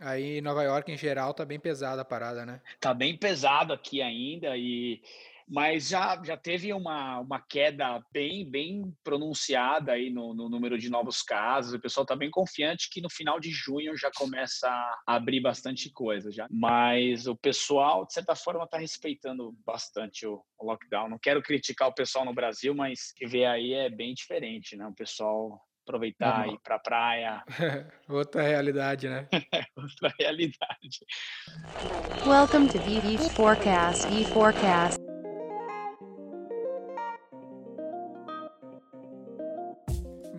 Aí em Nova York, em geral, tá bem pesada a parada, né? Tá bem pesado aqui ainda e mas já, já teve uma, uma queda bem, bem pronunciada aí no, no número de novos casos. O pessoal está bem confiante que no final de junho já começa a abrir bastante coisa já. Mas o pessoal, de certa forma, está respeitando bastante o, o, lockdown. Não quero criticar o pessoal no Brasil, mas que vê aí é bem diferente, né? O pessoal aproveitar e ir para a praia. Outra realidade, né? Outra realidade. Welcome to VV Forecast. V Forecast.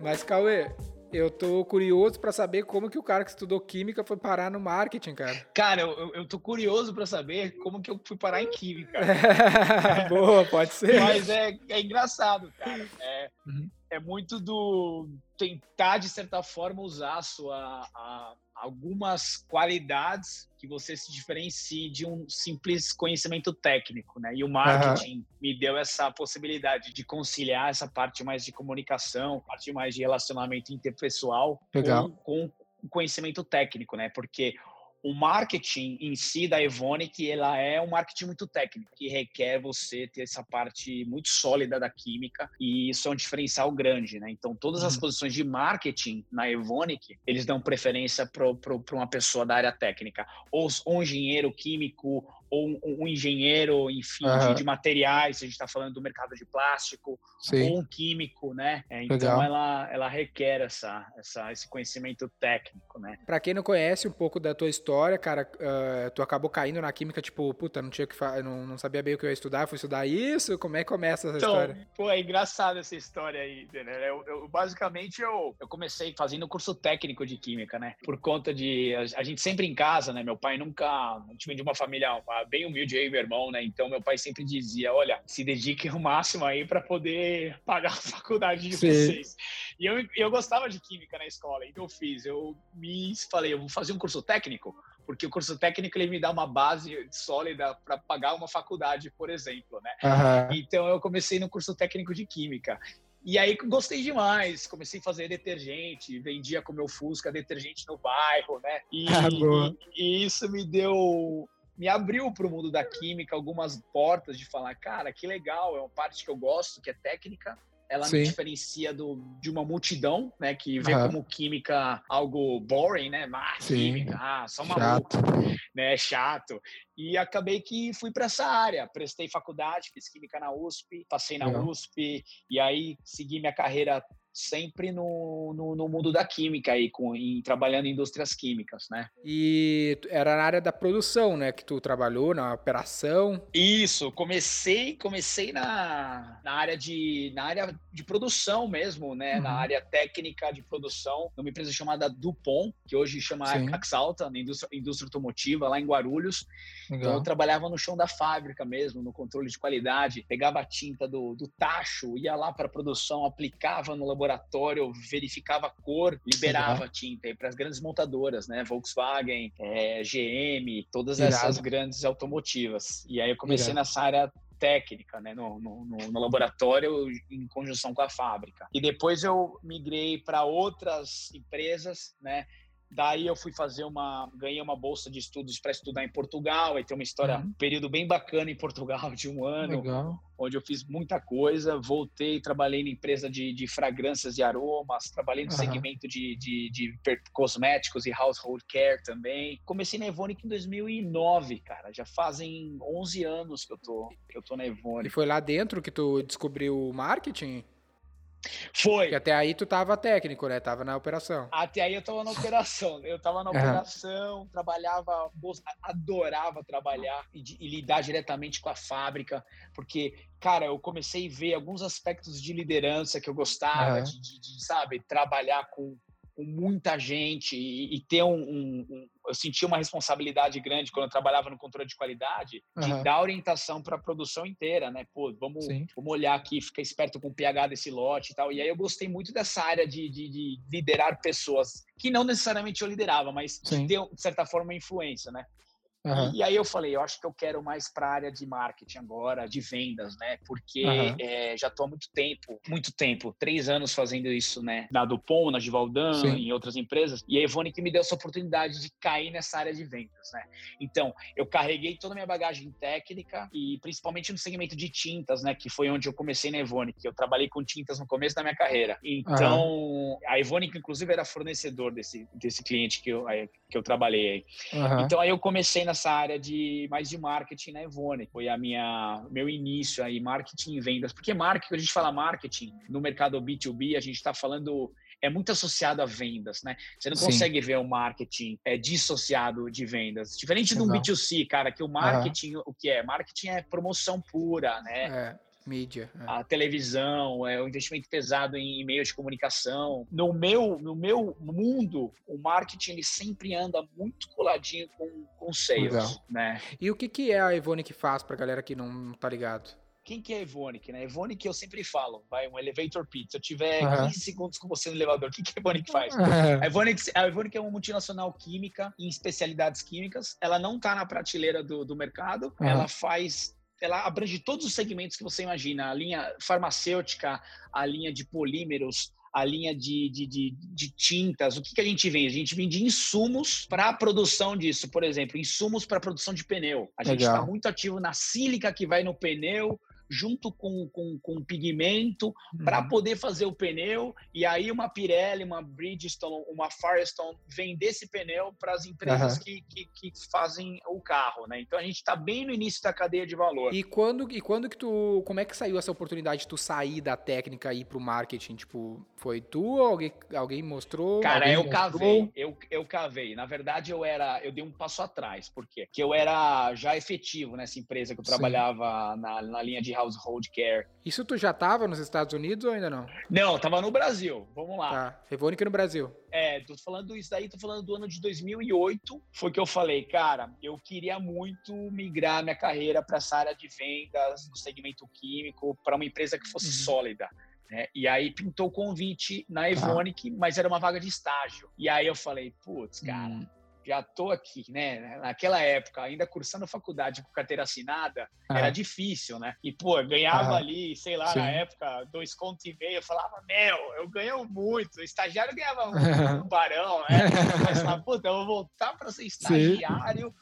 Mas, Cauê, eu tô curioso para saber como que o cara que estudou química foi parar no marketing, cara. Cara, eu, eu tô curioso para saber como que eu fui parar em química. Boa, pode ser. Mas é, é engraçado, cara. É, uhum. é muito do tentar, de certa forma, usar a sua, a, algumas qualidades que você se diferencie de um simples conhecimento técnico, né? E o marketing uhum. me deu essa possibilidade de conciliar essa parte mais de comunicação, parte mais de relacionamento interpessoal com, com conhecimento técnico, né? Porque o marketing em si da Evonik, ela é um marketing muito técnico, que requer você ter essa parte muito sólida da química, e isso é um diferencial grande, né? Então, todas as uhum. posições de marketing na Evonik, eles dão preferência para uma pessoa da área técnica, ou, ou um engenheiro químico, ou um, um engenheiro, enfim, uhum. de, de, materiais, a gente está falando do mercado de plástico, Sim. ou um químico, né? É, então ela, ela requer essa, essa, esse conhecimento técnico, né? Para quem não conhece um pouco da tua história, cara, uh, tu acabou caindo na química, tipo, puta, não tinha que não, não sabia bem o que eu ia estudar, fui estudar isso? Como é que começa essa então, história? Pô, é engraçado essa história aí, né? Eu, eu, basicamente, eu, eu comecei fazendo curso técnico de química, né? Por conta de. A, a gente sempre em casa, né? Meu pai nunca. A gente vem de uma família bem humilde aí, meu irmão, né? Então meu pai sempre dizia: olha, se dediquem o máximo aí para poder pagar a faculdade de Sim. vocês. E eu, eu gostava de química na escola, então eu fiz. Eu me falei: eu vou fazer um curso técnico, porque o curso técnico ele me dá uma base sólida para pagar uma faculdade, por exemplo, né? Uhum. Então eu comecei no curso técnico de química. E aí gostei demais, comecei a fazer detergente, vendia com meu Fusca detergente no bairro, né? E, ah, e, e isso me deu me abriu para o mundo da química algumas portas de falar, cara, que legal, é uma parte que eu gosto, que é técnica. Ela Sim. me diferencia do, de uma multidão, né, que vê como química algo boring, né, ah, química, ah, só maluco, chato. né, chato. E acabei que fui para essa área, prestei faculdade, fiz química na USP, passei na. USP e aí segui minha carreira sempre no, no, no, mundo da química aí, com, em, trabalhando em indústrias químicas, né? E era na área da produção, né, que tu trabalhou, na operação? Isso, comecei, comecei na, na área de na área de produção mesmo, né, uhum. na área técnica de produção, numa empresa chamada Dupont, que hoje chama. Axalta, na indústria, indústria automotiva, lá em Guarulhos. Legal. Então eu trabalhava no chão da fábrica mesmo, no controle de qualidade, pegava a tinta do, do tacho, ia lá para a produção, aplicava no laboratório laboratório, verificava a cor, liberava uhum. tinta para as grandes montadoras, né? Volkswagen, é, GM, todas Irado. essas grandes automotivas. E aí eu comecei Irado. nessa área técnica, né, no, no, no, laboratório em conjunção com a fábrica. E depois eu migrei para outras empresas, né, Daí eu fui fazer uma, ganhei uma bolsa de estudos para estudar em Portugal. Aí tem uma história, uhum. um período bem bacana em Portugal de um ano, Legal. onde eu fiz muita coisa. Voltei, trabalhei na empresa de, de fragrâncias e aromas, trabalhei no uhum. segmento de, de, de, cosméticos e household care também. Comecei na Evonik em 2009, cara. Já fazem 11 anos que eu tô, que eu tô na Evonik. E foi lá dentro que tu descobriu o marketing? Foi. Porque até aí tu tava técnico, né? Tava na operação. Até aí eu tava na operação. Eu tava na operação, uhum. trabalhava, adorava trabalhar e, e, lidar diretamente com a fábrica, porque, cara, eu comecei a ver alguns aspectos de liderança que eu gostava, uhum. de, de, de, sabe, trabalhar com, com muita gente e, e ter um, um, um, Eu sentia uma responsabilidade grande quando eu trabalhava no controle de qualidade de uhum. dar orientação para a produção inteira, né? Pô, vamos, vamos olhar aqui, ficar esperto com o pH desse lote e tal. E aí eu gostei muito dessa área de, de, de liderar pessoas que não necessariamente eu liderava, mas Sim. de, de certa forma influência, né? Aham. E, e aí eu falei, eu acho que eu quero mais para a área de marketing agora, de vendas, né? Porque Aham. é, já estou há muito tempo, muito tempo, três anos fazendo isso, né? Na Dupont, na Givaldan, Sim. em outras empresas. E a Ivone que me deu essa oportunidade de cair nessa área de vendas, né? Então, eu carreguei toda a minha bagagem técnica e principalmente no segmento de tintas, né? Que foi onde eu comecei na Ivone, que eu trabalhei com tintas no começo da minha carreira. Então, a Ivone, que inclusive era fornecedor desse, desse cliente que eu, aí, que eu trabalhei aí. Então aí eu comecei nessa área de mais de marketing na Evone. Foi a minha meu início aí, marketing e vendas. Porque marketing, quando a gente fala marketing no mercado B2B, a gente está falando é muito associado a vendas, né? Você não Sim. consegue ver o marketing é, dissociado de vendas. Diferente Exato. B2C, cara, que o marketing, o que é? Marketing é promoção pura, né? Mídia. é. a televisão, é o investimento pesado em meios de comunicação. No meu, no meu mundo, o marketing ele sempre anda muito coladinho com, com sales, Legal. né? E o que, que é a Ivone que faz pra galera que não tá ligado? Quem que é a Evonik, né? Evonik eu sempre falo, vai, um elevator pitch. Se eu tiver Aham. 15 segundos com você no elevador, o que, que a Evonik faz? A Evonik, a é uma multinacional química em especialidades químicas. Ela não está na prateleira do, do mercado. Aham. Ela faz, ela abrange todos os segmentos que você imagina. A linha farmacêutica, a linha de polímeros, a linha de, de, de, de tintas. O que, que a gente vende? A gente vende insumos para a produção disso. Por exemplo, insumos para a produção de pneu. A gente está muito ativo na sílica que vai no pneu, junto com, com, com pigmento, para Uhum. poder fazer o pneu e aí uma Pirelli, uma Bridgestone, uma Firestone vender esse pneu para as empresas Aham. que, que, que fazem o carro, né? Então a gente está bem no início da cadeia de valor. E quando, e quando que tu. Como é que saiu essa oportunidade de tu sair da técnica e ir pro marketing? Tipo, foi tu? Alguém, alguém mostrou? Cara, alguém eu mostrou? cavei, eu, eu cavei. Na verdade, eu era, eu dei um passo atrás. Por quê? Porque eu era já efetivo nessa empresa que eu trabalhava na, na linha de household care. Isso tu já tava nos Estados Unidos ou ainda não? Não, tava no Brasil. Vamos lá. Tá. Ivone no Brasil. É, tô falando isso daí, tô falando do ano de 2008. Foi que eu falei, cara, eu queria muito migrar minha carreira para essa área de vendas, no segmento químico, para uma empresa que fosse Uhum. sólida. Né? E aí pintou o convite na Evonik, mas era uma vaga de estágio. E aí eu falei, putz, cara, Hum. Já tô aqui, né? Naquela época, ainda cursando faculdade com carteira assinada, era Ah. difícil, né? E, pô, ganhava Aham. ali, sei lá, Sim. na época, dois contos e meio. Eu falava, meu, eu ganho muito. O estagiário ganhava um, um barão, né? Mas falava, puta, eu vou voltar para ser estagiário.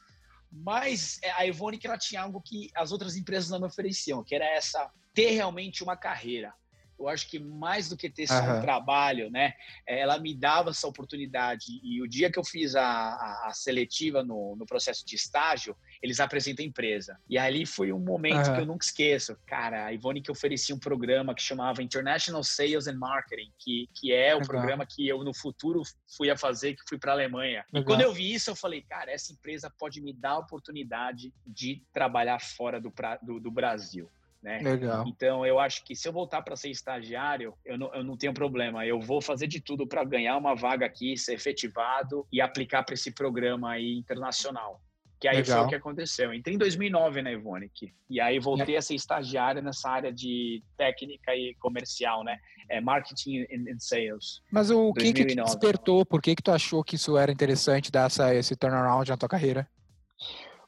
Mas é, a Evonik, ela tinha algo que as outras empresas não me ofereciam, que era essa, ter realmente uma carreira. Eu acho que mais do que ter só um trabalho, né? eh, Ela me dava essa oportunidade. E o dia que eu fiz a, a- a seletiva no, no processo de estágio, eles apresentam a empresa. E ali foi um momento Aham. que eu nunca esqueço. Cara, a Ivone que oferecia um programa que chamava International Sales and Marketing, que, que é o programa que eu no futuro fui a fazer, que fui para a Alemanha. E quando eu vi isso, eu falei, cara, essa empresa pode me dar a oportunidade de trabalhar fora do, pra- do, do Brasil. Né? Legal. Então, eu acho que se eu voltar para ser estagiário, eu não, eu não tenho problema. Eu vou fazer de tudo para ganhar uma vaga aqui, ser efetivado e aplicar para esse programa aí internacional. Que aí foi Legal. o que aconteceu. Entrei em 2009 na Evonik. E aí voltei a ser estagiário nessa área de técnica e comercial, né? É marketing and, sales. Mas o que que te 2009. despertou? Por que que tu achou que isso era interessante dar essa, esse turnaround na tua carreira?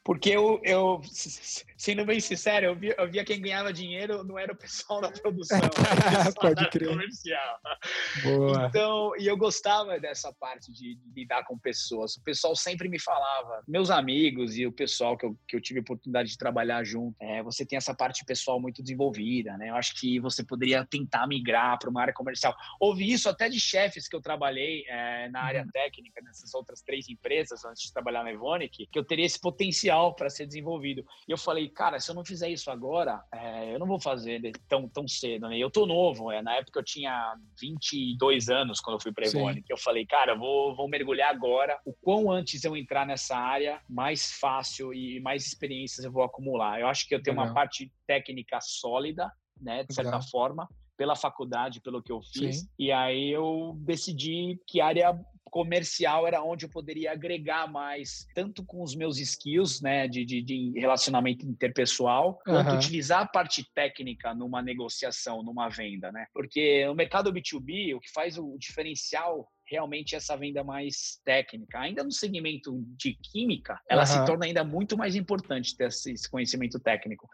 Porque eu, eu, sendo bem sincero, eu via, eu via quem ganhava dinheiro não era o pessoal da produção, era o pessoal Pode crer. comercial. Boa. Então, e eu gostava dessa parte de, de lidar com pessoas. O pessoal sempre me falava, meus amigos e o pessoal que eu, que eu tive a oportunidade de trabalhar junto, é, você tem essa parte pessoal muito desenvolvida, né? Eu acho que você poderia tentar migrar para uma área comercial. Ouvi isso até de chefes que eu trabalhei é, na área técnica, nessas outras três empresas, antes de trabalhar na Evonik, que eu teria esse potencial para ser desenvolvido. E eu falei, cara, se eu não fizer isso agora, é, eu não vou fazer tão, tão cedo, né? Eu tô novo, é, na época eu tinha 22 anos quando eu fui para Sim. Evonik. Eu falei, cara, eu vou, vou mergulhar agora. O quão antes eu entrar nessa área, mais fácil e mais experiências eu vou acumular. Eu acho que eu tenho uma Legal. parte técnica sólida, né, de certa Legal. forma, pela faculdade, pelo que eu fiz. Sim. E aí eu decidi que área comercial era onde eu poderia agregar mais, tanto com os meus skills, né, de, de, de relacionamento interpessoal, quanto Aham. utilizar a parte técnica numa negociação, numa venda, né? Porque no mercado B2B, o que faz o diferencial realmente essa venda mais técnica. Ainda no segmento de química, ela se Aham. torna ainda muito mais importante ter esse conhecimento técnico.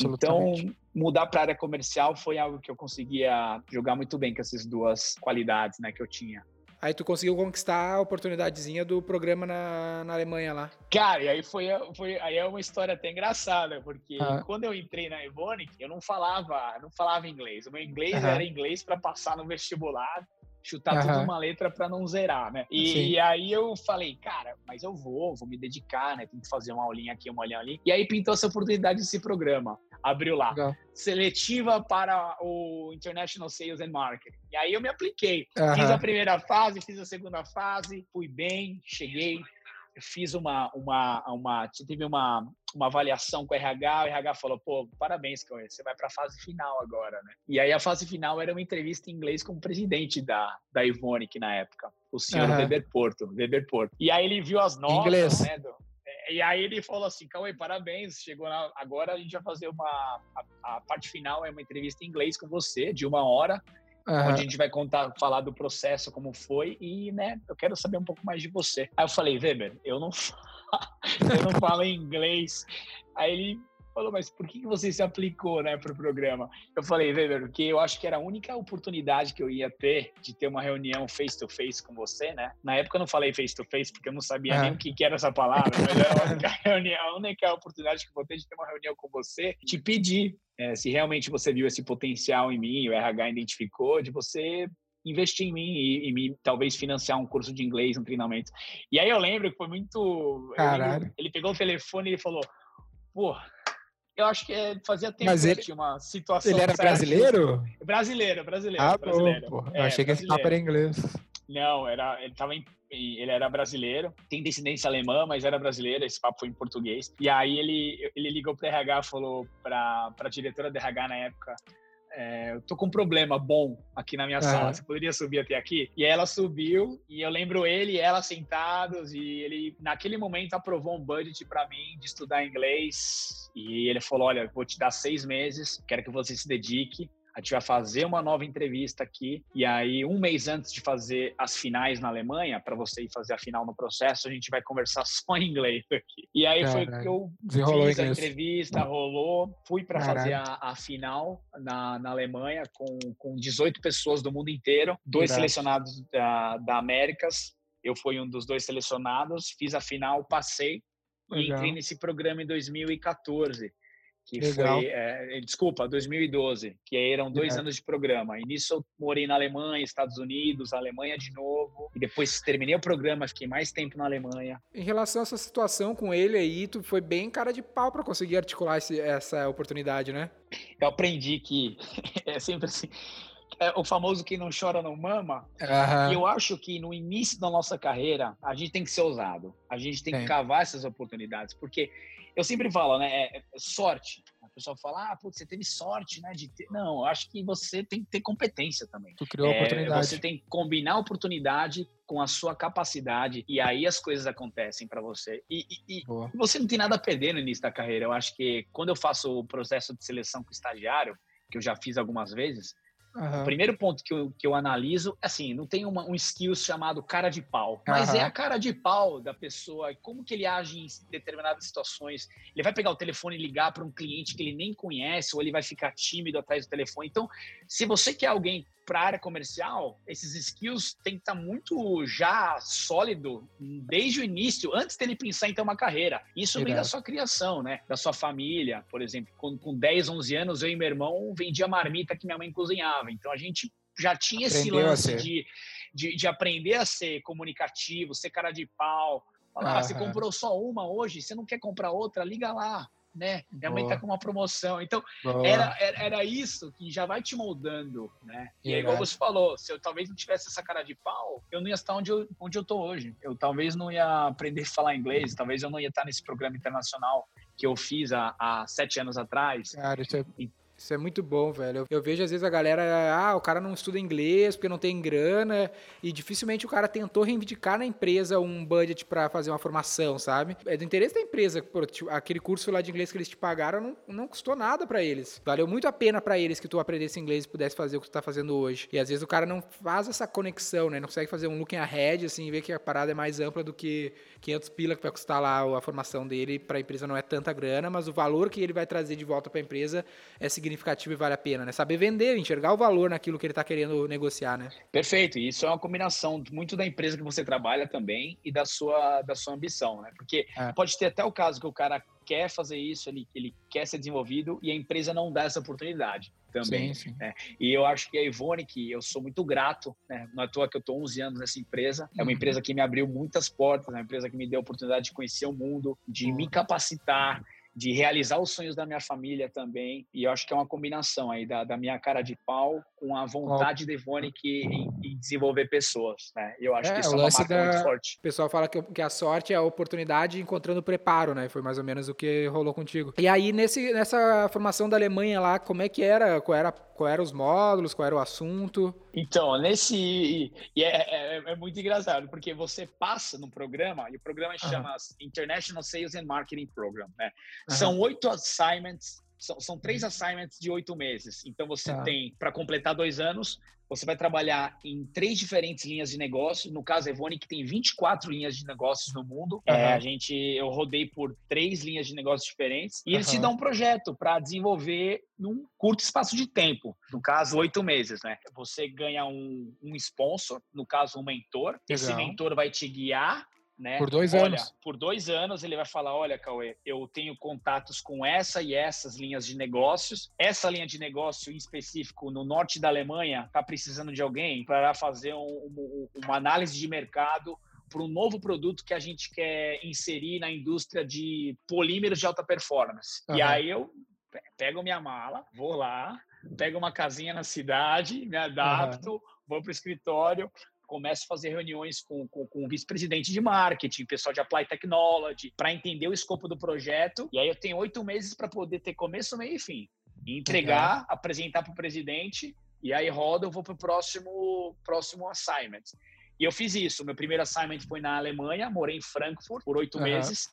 Então, mudar para a área comercial foi algo que eu conseguia jogar muito bem com essas duas qualidades, né, que eu tinha. Aí tu conseguiu conquistar a oportunidadezinha do programa na, na Alemanha lá. Cara, e aí foi, foi aí é uma história até engraçada, porque Ah. quando eu entrei na Evonik, eu não falava, não falava inglês. O meu inglês era inglês para passar no vestibular, chutar Aham. tudo uma letra para não zerar, né? E, Sim. aí eu falei, cara, mas eu vou, vou me dedicar, né? Tem que fazer uma aulinha aqui, uma aulinha ali. E aí pintou essa oportunidade desse programa. Abriu lá. Legal. Seletiva para o International Sales and Marketing. E aí eu me apliquei. Fiz Aham. a primeira fase, fiz a segunda fase, fui bem, cheguei, fiz uma, uma, uma tive uma, uma avaliação com o RH, o RH falou, pô, parabéns, Cauê, você vai para a fase final agora, né? E aí a fase final era uma entrevista em inglês com o presidente da, da Ivonic na época, o senhor Aham. Weber Porto, Weber Porto. E aí ele viu as notas, Inglês. né, do- e aí ele falou assim, Cauê, parabéns, chegou na, agora a gente vai fazer uma, a, a parte final é uma entrevista em inglês com você, de uma hora, Aham. onde a gente vai contar, falar do processo, como foi, e, né, eu quero saber um pouco mais de você. Aí eu falei, Weber, eu não, eu não falo inglês. Aí ele falou, mas por que você se aplicou, né, pro programa? Eu falei, Weber, porque eu acho que era a única oportunidade que eu ia ter de ter uma reunião face-to-face com você, né? Na época eu não falei face-to-face porque eu não sabia Ah. nem o que que era essa palavra, mas era a única reunião, a única oportunidade que eu vou ter de ter uma reunião com você, te pedir é, se realmente você viu esse potencial em mim, o RH identificou, de você investir em mim e, e me talvez financiar um curso de inglês, um treinamento. E aí eu lembro que foi muito. lembro- Caralho. ele pegou o telefone e falou: pô, eu acho que é, fazia tempo Mas que ele- tinha uma situação. Ele era brasileiro? Brasileiro, brasileiro. Ah, brasileiro. bom, pô. É, Eu achei que esse papo era inglês. Não, era, ele tava em, ele era brasileiro, tem descendência alemã, mas era brasileiro, esse papo foi em português. E aí ele, ele ligou para RH, falou para a diretora de RH na época, é, eu tô com um problema bom aqui na minha sala, você poderia subir até aqui? E ela subiu, e eu lembro ele e ela sentados, e ele, naquele momento, aprovou um budget para mim de estudar inglês, e ele falou, olha, vou te dar seis meses, quero que você se dedique, a gente vai fazer uma nova entrevista aqui. E aí, um mês antes de fazer as finais na Alemanha, para você ir fazer a final no processo, a gente vai conversar só em inglês aqui. E aí foi que eu fiz a entrevista, rolou, fui para fazer a, a final na, na Alemanha com, com 18 pessoas do mundo inteiro, dois selecionados da, da Américas. Eu fui um dos dois selecionados, fiz a final, passei e entrei nesse programa em 2014 que Legal. foi, é, desculpa, 2012, que eram dois Irado. anos de programa. E nisso eu morei na Alemanha, Estados Unidos, Alemanha de novo. E depois terminei o programa, fiquei mais tempo na Alemanha. Em relação a essa situação com ele aí, tu foi bem cara de pau pra conseguir articular esse- essa oportunidade, né? Eu aprendi que é sempre assim. é o famoso quem não chora não mama. E eu acho que no início da nossa carreira, a gente tem que ser ousado. A gente tem que cavar essas oportunidades. Porque eu sempre falo, né? É, é sorte. A pessoa fala, ah, putz, você teve sorte, né? De ter... Não, eu acho que você tem que ter competência também. Tu criou É, oportunidade. Você tem que combinar a oportunidade com a sua capacidade e aí as coisas acontecem para você. E, e- e você não tem nada a perder no início da carreira. Eu acho que quando eu faço o processo de seleção com estagiário, que eu já fiz algumas vezes, Aham. o primeiro ponto que eu, que eu analiso, assim, não tem uma, um skills chamado cara de pau, mas Aham. é a cara de pau da pessoa, como que ele age em determinadas situações. Ele vai pegar o telefone e ligar para um cliente que ele nem conhece, ou ele vai ficar tímido atrás do telefone. Então, se você quer alguém para a área comercial, esses skills têm que estar muito já sólido desde o início, antes dele pensar em ter uma carreira. Isso vem da sua criação, né? Da sua família, por exemplo. Com, com 10, 11 anos, eu e meu irmão vendia marmita que minha mãe cozinhava. Então, a gente já tinha esse Aprendeu a lance de, de, de aprender a ser comunicativo, ser cara de pau. Falar, ah, você comprou só uma hoje, você não quer comprar outra? Liga lá, né? Minha mãe Boa. tá com uma promoção. Então, era, era, era isso que já vai te moldando, né? E aí, igual você falou, se eu talvez não tivesse essa cara de pau, eu não ia estar onde eu, onde eu tô hoje. Eu talvez não ia aprender a falar inglês, talvez eu não ia estar nesse programa internacional que eu fiz há, há sete anos atrás. Cara, isso é Isso é muito bom, velho. Eu, eu vejo às vezes a galera, ah, o cara não estuda inglês porque não tem grana, e dificilmente o cara tentou reivindicar na empresa um budget para fazer uma formação, sabe? É do interesse da empresa. Pô, tipo, aquele curso lá de inglês que eles te pagaram não, não custou nada para eles. Valeu muito a pena para eles que tu aprendesse inglês e pudesse fazer o que tu tá fazendo hoje. E às vezes o cara não faz essa conexão, né? Não consegue fazer um looking ahead, assim, ver que a parada é mais ampla do que 500 pila que vai custar lá a formação dele para a empresa não é tanta grana, mas o valor que ele vai trazer de volta para a empresa é significativo e vale a pena, né? Saber vender, enxergar o valor naquilo que ele está querendo negociar, né? Perfeito. E isso é uma combinação muito da empresa que você trabalha também e da sua da sua ambição, né? Porque é. pode ter até o caso que o cara quer fazer isso, ele, ele quer ser desenvolvido e a empresa não dá essa oportunidade também. Sim, sim. Né? E eu acho que a Ivone, que eu sou muito grato, né? não é à toa que eu estou 11 anos nessa empresa, é uma uhum. empresa que me abriu muitas portas, é uma empresa que me deu a oportunidade de conhecer o mundo, de uhum. me capacitar, de realizar os sonhos da minha família também. E eu acho que é uma combinação aí da, da minha cara de pau com a vontade de Evonik em, em desenvolver pessoas, né? Eu acho é, que isso é uma marca da... muito forte. O pessoal fala que, que a sorte é a oportunidade encontrando o preparo, né? Foi mais ou menos o que rolou contigo. E aí, nesse, nessa formação da Alemanha lá, como é que era? Qual era qual eram os módulos, qual era o assunto? Então, nesse. E é, é, é, muito engraçado, porque você passa no programa, e o programa chama International Sales and Marketing Program, né? São oito assignments são, são três assignments de oito meses. Então você tá. tem, para completar dois anos, você vai trabalhar em três diferentes linhas de negócio. No caso, a Evone, que tem 24 linhas de negócios no mundo. Uhum. É, a gente, eu rodei por três linhas de negócios diferentes. E uhum. eles te dão um projeto para desenvolver num curto espaço de tempo. No caso, oito meses, né? Você ganha um, um sponsor, no caso, um mentor. Legal. Esse mentor vai te guiar né? Por dois olha, anos. Por dois anos ele vai falar, olha, Cauê, eu tenho contatos com essa e essas linhas de negócios. Essa linha de negócio em específico no norte da Alemanha está precisando de alguém para fazer um, um, uma análise de mercado para um novo produto que a gente quer inserir na indústria de polímeros de alta performance. Uhum. E aí eu pego minha mala, vou lá, pego uma casinha na cidade, me adapto, uhum. vou para o escritório, começo a fazer reuniões com, com, com o vice-presidente de marketing, pessoal de Apply Technology, para entender o escopo do projeto. E aí eu tenho oito meses para poder ter começo, meio e fim. Entregar, apresentar para o presidente, e aí roda, eu vou para o próximo, próximo assignment. E eu fiz isso. Meu primeiro assignment foi na Alemanha, morei em Frankfurt por oito uhum. meses.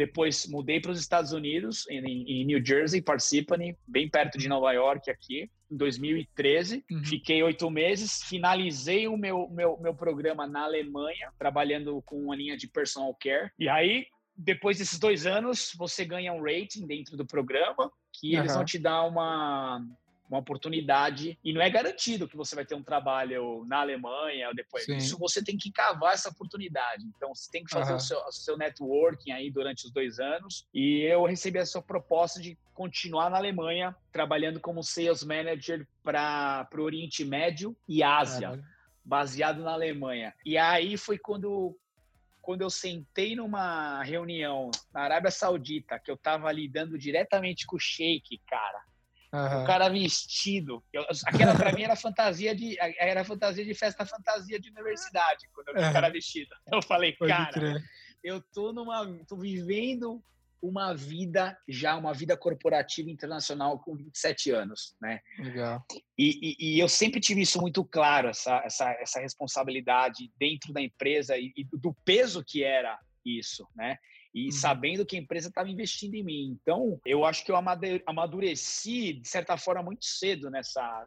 Depois mudei para os Estados Unidos, em, em, New Jersey, Parsippany, bem perto de Nova York aqui, em 2013. Uhum. Fiquei oito meses, finalizei o meu, meu, meu programa na Alemanha, trabalhando com uma linha de personal care. E aí, depois desses dois anos, você ganha um rating dentro do programa, que eles vão te dar uma, uma oportunidade e não é garantido que você vai ter um trabalho na Alemanha ou depois. Sim. Isso você tem que cavar essa oportunidade. Então você tem que fazer uhum. o, seu, o seu networking aí durante os dois anos. E eu recebi a sua proposta de continuar na Alemanha trabalhando como sales manager para o Oriente Médio e Ásia, baseado na Alemanha. E aí foi quando quando eu sentei numa reunião na Arábia Saudita, que eu estava lidando diretamente com o Sheik, cara, Uhum. O cara vestido. Eu, aquela pra mim era fantasia de era fantasia de festa fantasia de universidade, quando eu vi o cara vestido. Eu falei, Pode cara, crer. eu tô numa tô vivendo uma vida já uma vida corporativa internacional com 27 anos, né? Legal. E, e, e eu sempre tive isso muito claro essa essa, essa responsabilidade dentro da empresa e, e do peso que era isso, né? E uhum. sabendo que a empresa estava investindo em mim. Então, eu acho que eu amadureci, de certa forma, muito cedo nessa,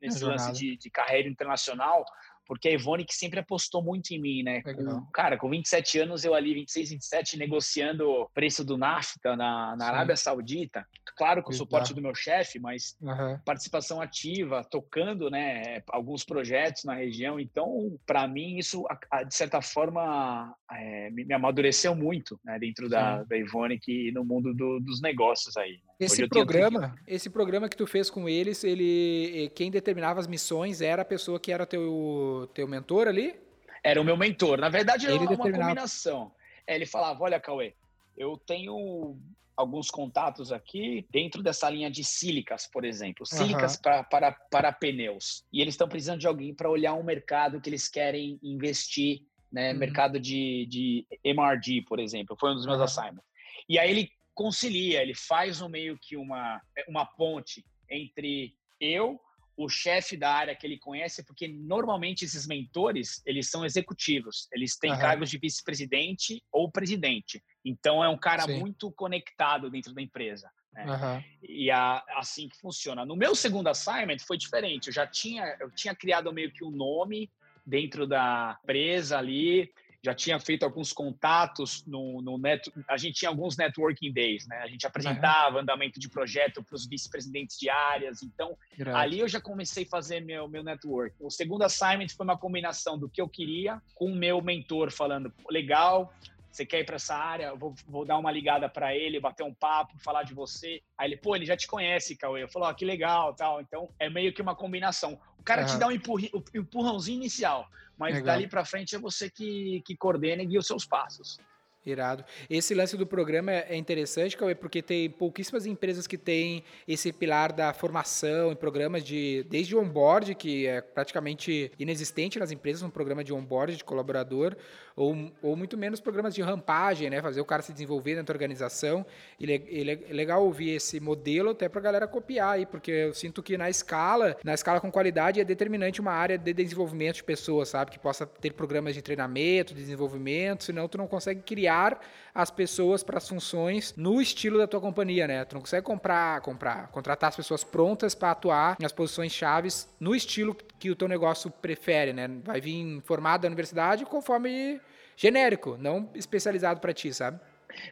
nesse lance de, de, carreira internacional, porque a Evonik sempre apostou muito em mim, né? Com, cara, com 27 anos, eu ali, 26, 27, negociando o preço do NAFTA na, na Arábia Saudita. Claro, com o suporte do meu chefe, mas uhum. participação ativa, tocando, né, alguns projetos na região. Então, para mim, isso, de certa forma, é, me amadureceu muito, né, dentro da, da Evonik e no mundo do, dos negócios aí. Né? Esse programa, esse programa que tu fez com eles, ele, quem determinava as missões era a pessoa que era teu, teu mentor ali? Era o meu mentor. Na verdade, era ele uma combinação. É, ele falava, olha, Cauê, eu tenho alguns contatos aqui dentro dessa linha de sílicas, por exemplo. Sílicas uhum. para, para, para pneus. E eles estão precisando de alguém para olhar um mercado que eles querem investir, né? Uhum. Mercado de, de MRD, por exemplo. Foi um dos meus uhum. assignments. E aí ele concilia, ele faz um meio que uma, uma ponte entre eu, o chefe da área que ele conhece, porque normalmente esses mentores, eles são executivos, eles têm Aham. cargos de vice-presidente ou presidente. Então é um cara Sim. muito conectado dentro da empresa. né? Aham. E a- assim que funciona. No meu segundo assignment foi diferente. Eu já tinha, eu tinha criado meio que um nome dentro da empresa ali, já tinha feito alguns contatos no, no net, a gente tinha alguns networking days, né? A gente apresentava andamento de projeto para os vice-presidentes de áreas. Então, ali eu já comecei a fazer meu meu network. O segundo assignment foi uma combinação do que eu queria com o meu mentor falando, "Pô, legal, você quer ir para essa área? Vou, vou dar uma ligada para ele, bater um papo, falar de você. Aí ele, pô, ele já te conhece, Cauê. Eu falo, ó, que legal, tal. Então, é meio que uma combinação. O cara te Aham. dá um empurri- um empurrãozinho inicial, mas Legal. dali para frente é você que, que coordena e guia os seus passos. Irado. Esse lance do programa é é interessante, Cauê, porque tem pouquíssimas empresas que têm esse pilar da formação em programas de. Desde o onboard, que é praticamente inexistente nas empresas, um programa de onboard de colaborador, ou, ou muito menos programas de rampagem, né? Fazer o cara se desenvolver dentro da organização. E é legal ouvir esse modelo até pra galera copiar aí, porque eu sinto que na escala, na escala com qualidade, é determinante uma área de desenvolvimento de pessoas, sabe? Que possa ter programas de treinamento, de desenvolvimento, senão tu não consegue criar as pessoas para as funções no estilo da tua companhia, né? Tu não consegue comprar, comprar, contratar as pessoas prontas para atuar nas posições chaves no estilo que o teu negócio prefere, né? Vai vir formado da universidade conforme genérico, não especializado para ti, sabe?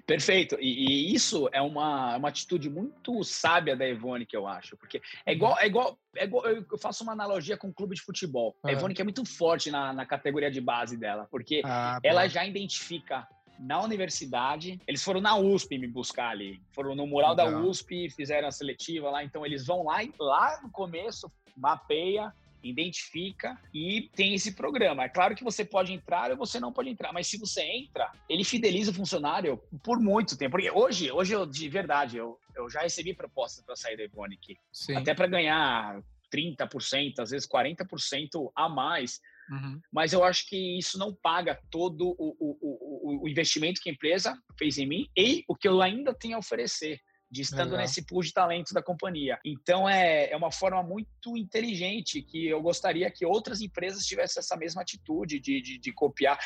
Perfeito. E, e isso é uma, uma atitude muito sábia da Evone, que eu acho. Porque é igual, é igual, é igual eu faço uma analogia com o clube de futebol. A Aham. Evone que é muito forte na, na categoria de base dela, porque Ah, ela já identifica na universidade. Eles foram na USP me buscar ali. Foram no mural da Legal. USP, fizeram a seletiva lá. Então eles vão lá e lá no começo mapeia, identifica e tem esse programa. É claro que você pode entrar ou você não pode entrar, mas se você entra, ele fideliza o funcionário por muito tempo. Porque hoje, hoje eu, de verdade, eu, eu já recebi propostas para sair da Evonik, até para ganhar 30%, às vezes 40% a mais Uhum. mas eu acho que isso não paga todo o, o, o, o investimento que a empresa fez em mim e o que eu ainda tenho a oferecer, de estando Legal. nesse pool de talentos da companhia. Então, é, é uma forma muito inteligente que eu gostaria que outras empresas tivessem essa mesma atitude de, de, de copiar.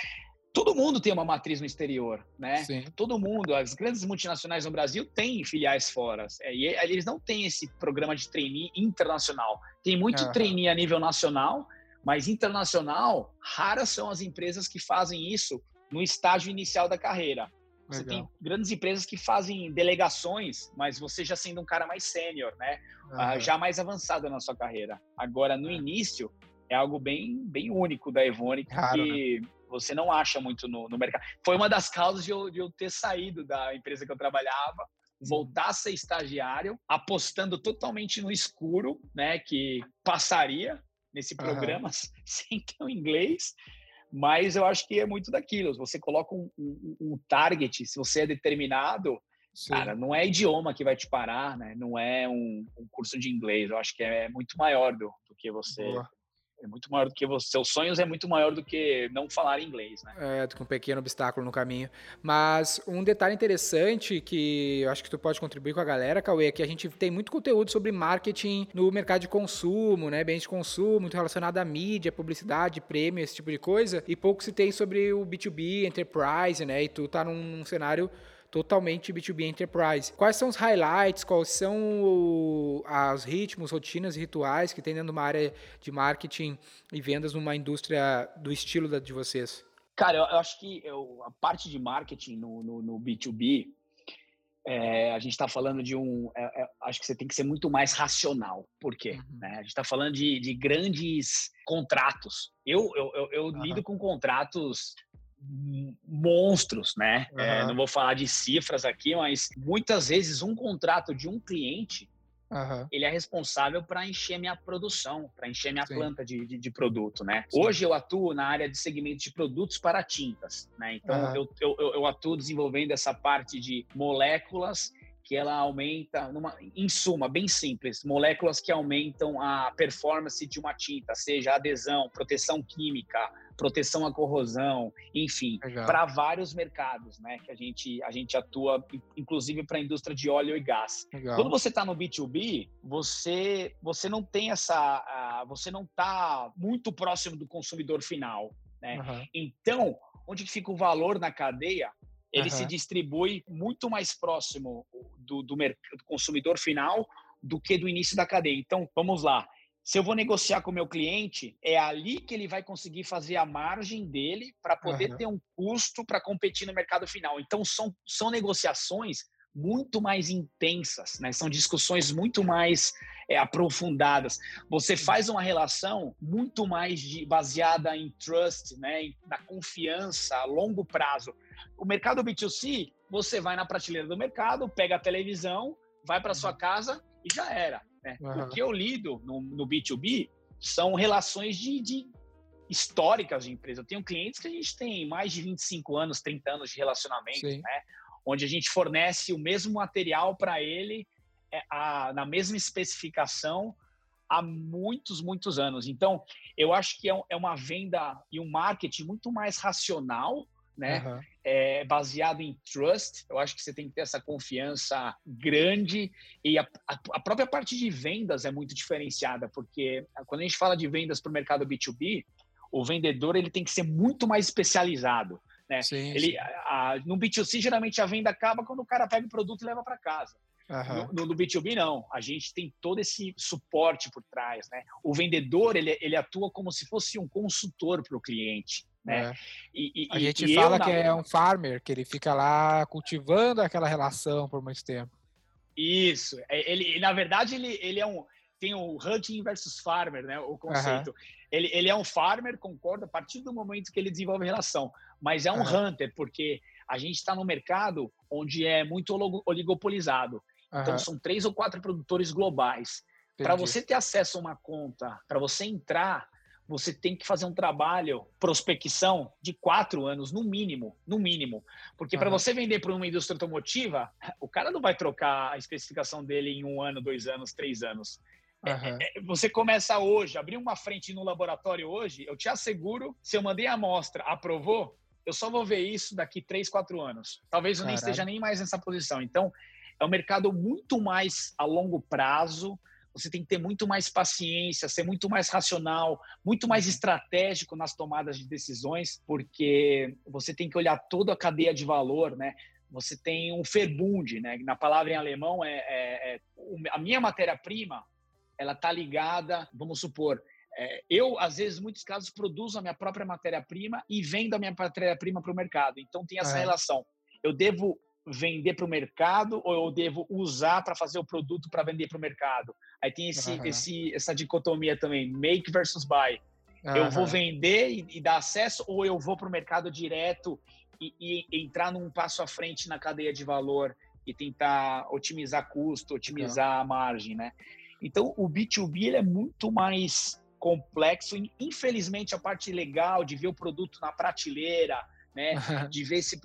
Todo mundo tem uma matriz no exterior, né? Sim. todo mundo, as grandes multinacionais no Brasil têm filiais fora. É, e eles não têm esse programa de trainee internacional. Tem muito Aham. trainee a nível nacional, mas internacional, raras são as empresas que fazem isso no estágio inicial da carreira. Você Legal. tem grandes empresas que fazem delegações, mas você já sendo um cara mais sênior, né? Aham. já mais avançado na sua carreira. Agora, no início, é algo bem, bem único da Evone, que você não acha muito no, no mercado. Foi uma das causas de eu, de eu ter saído da empresa que eu trabalhava, voltar a ser estagiário, apostando totalmente no escuro, né? Que passaria nesse programa sem ter o inglês. Mas eu acho que é muito daquilo. Você coloca um, um- um target, se você é determinado, Sim. Cara, não é idioma que vai te parar, né? Não é um, um curso de inglês. Eu acho que é muito maior do, do que você. Boa. É muito maior do que você. Seus sonhos é muito maior do que não falar inglês, né? É, com um pequeno obstáculo no caminho. Mas um detalhe interessante que eu acho que tu pode contribuir com a galera, Cauê, é que a gente tem muito conteúdo sobre marketing no mercado de consumo, né? Bens de consumo, muito relacionado à mídia, publicidade, prêmio, esse tipo de coisa. E pouco se tem sobre o B2B, enterprise, né? E tu tá num cenário totalmente B2B Enterprise. Quais são os highlights, quais são o- os ritmos, rotinas e rituais que tem dentro de uma área de marketing e vendas numa indústria do estilo da de vocês? Cara, eu, eu acho que eu- a parte de marketing no, no, no B2B, é, a gente está falando de um. é, é, acho que você tem que ser muito mais racional. Por quê? Uhum. né? A gente está falando de, de grandes contratos. Eu, eu, eu, eu Aham. lido com contratos monstros, né? É, Aham. não vou falar de cifras aqui, mas muitas vezes um contrato de um cliente Aham. ele é responsável para encher minha produção, para encher minha Sim. planta de, de, de produto, né? Sim. Hoje eu atuo na área de segmento de produtos para tintas, né? Então eu, eu, eu- eu atuo desenvolvendo essa parte de moléculas que ela aumenta, numa, em suma, bem simples, moléculas que aumentam a performance de uma tinta, seja adesão, proteção química, proteção à corrosão, enfim, para vários mercados, né? Que a gente, a gente atua, inclusive para a indústria de óleo e gás. Legal. Quando você está no B2B, você, você não tem essa. Uh, você não está muito próximo do consumidor final. Né? Uhum. Então, onde fica o valor na cadeia? Ele uhum. se distribui muito mais próximo do, do, do consumidor final do que do início da cadeia. Então, vamos lá. Se eu vou negociar com o meu cliente, é ali que ele vai conseguir fazer a margem dele para poder uhum. ter um custo para competir no mercado final. Então, são, são negociações muito mais intensas, né? são discussões muito mais é, aprofundadas. Você faz uma relação muito mais de, baseada em trust, né? na confiança a longo prazo. O mercado B2C, você vai na prateleira do mercado, pega a televisão, vai para sua uhum. casa e já era. Né? Uhum. O que eu lido no, no B2B são relações de, de, históricas de empresa. Eu tenho clientes que a gente tem mais de 25 anos, 30 anos de relacionamento, né? onde a gente fornece o mesmo material para ele a, na mesma especificação há muitos, muitos anos. Então, eu acho que é, é uma venda e um marketing muito mais racional né? Uhum. É, baseado em trust. Eu acho que você tem que ter essa confiança grande e a, a, própria parte de vendas é muito diferenciada, porque quando a gente fala de vendas para o mercado B2B, o vendedor ele tem que ser muito mais especializado. Né? Sim, ele, sim. A, a, no B2C, geralmente a venda acaba quando o cara pega o produto e leva para casa. Uhum. No, no, B2B, não. A gente tem todo esse suporte por trás. Né? O vendedor ele, ele atua como se fosse um consultor para o cliente. Né? É. E, e, a gente fala que é um farmer, que ele fica lá cultivando aquela relação por muito tempo. Isso. É, ele, na verdade, ele, ele é um. Tem o hunting versus farmer, né? O conceito. Uhum. Ele, ele é um farmer, concordo, a partir do momento que ele desenvolve relação. Mas é um uhum. hunter, porque a gente está no mercado onde é muito oligopolizado. Então, são três ou quatro produtores globais. Para você ter acesso a uma conta, para você entrar você tem que fazer um trabalho prospecção de quatro anos no mínimo, no mínimo, porque para você vender para uma indústria automotiva, o cara não vai trocar a especificação dele em um ano, dois anos, três anos. Uhum. É, você começa hoje, abrir uma frente no laboratório hoje, eu te asseguro, se eu mandei a amostra, aprovou, eu só vou ver isso daqui três, quatro anos. Talvez eu Caralho. nem esteja nem mais nessa posição. Então, é um mercado muito mais a longo prazo você tem que ter muito mais paciência, ser muito mais racional, muito mais uhum. estratégico nas tomadas de decisões, porque você tem que olhar toda a cadeia de valor, né? Você tem um Verbund, né? Na palavra em alemão é, é, é a minha matéria-prima, ela tá ligada, vamos supor, é, eu, às vezes, em muitos casos, produzo a minha própria matéria-prima e vendo a minha matéria-prima para o mercado. Então, tem essa é. relação. Eu devo vender para o mercado ou eu devo usar para fazer o produto para vender para o mercado? Aí tem esse, uhum. esse, essa dicotomia também, make versus buy. Uhum. Eu vou vender e, e, dar acesso ou eu vou para o mercado direto e, e, entrar num passo à frente na cadeia de valor e tentar otimizar custo, otimizar uhum. a margem, né? Então, o B2B ele é muito mais complexo. Infelizmente, a parte legal de ver o produto na prateleira, né? De ver se,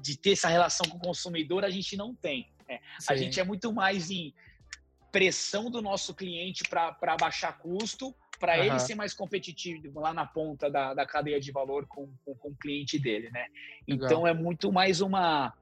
de ter essa relação com o consumidor, a gente não tem. Né? A gente é muito mais em pressão do nosso cliente para baixar custo, para uhum. ele ser mais competitivo lá na ponta da, da cadeia de valor com, com, com o cliente dele, né? Legal. Então é muito mais uma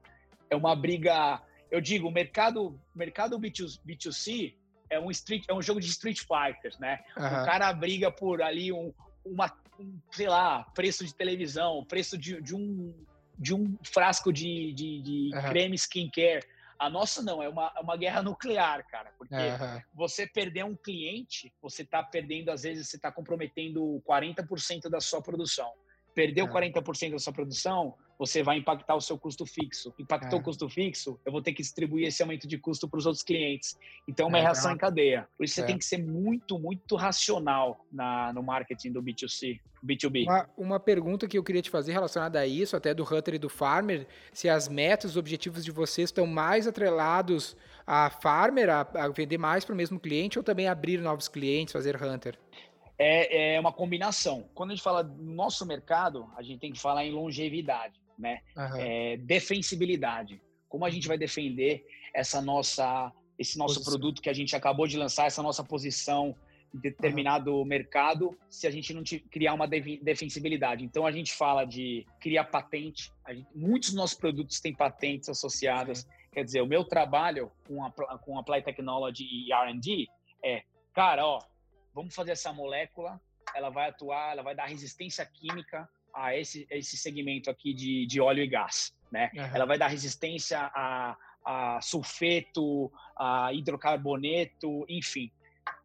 é uma briga. Eu digo, o mercado mercado B2, B2C é um street é um jogo de Street Fighter, né? Uhum. O cara briga por ali um, uma um, sei lá, preço de televisão, preço de, de um, de um frasco de, de, de uhum. creme skincare. A nossa não, é uma, é uma guerra nuclear, cara. Porque uhum. você perder um cliente, você está perdendo, às vezes, você está comprometendo 40% da sua produção. Perdeu uhum. 40% da sua produção, você vai impactar o seu custo fixo. Impactou é. o custo fixo, eu vou ter que distribuir esse aumento de custo para os outros clientes. Então, é uma é, reação em cadeia. Por isso, você é. tem que ser muito, muito racional na, no marketing do B2C, B2B. Uma, uma pergunta que eu queria te fazer relacionada a isso, até do Hunter e do Farmer, se as metas, os objetivos de vocês estão mais atrelados a Farmer, a, a vender mais para o mesmo cliente, ou também abrir novos clientes, fazer Hunter? É, é uma combinação. Quando a gente fala do nosso mercado, a gente tem que falar em longevidade né? Uhum. É, defensibilidade. Como a gente vai defender essa nossa, esse nosso posição. produto que a gente acabou de lançar, essa nossa posição em determinado uhum. mercado, se a gente não criar uma defensibilidade. Então a gente fala de criar patente. Gente, muitos dos nossos produtos têm patentes associadas. Sim. Quer dizer, o meu trabalho com a, com Apply Technology e R&D é, cara, ó, vamos fazer essa molécula, ela vai atuar, ela vai dar resistência química a esse, esse segmento aqui de, de óleo e gás, né? Uhum. Ela vai dar resistência a, a sulfeto, a hidrocarboneto, enfim.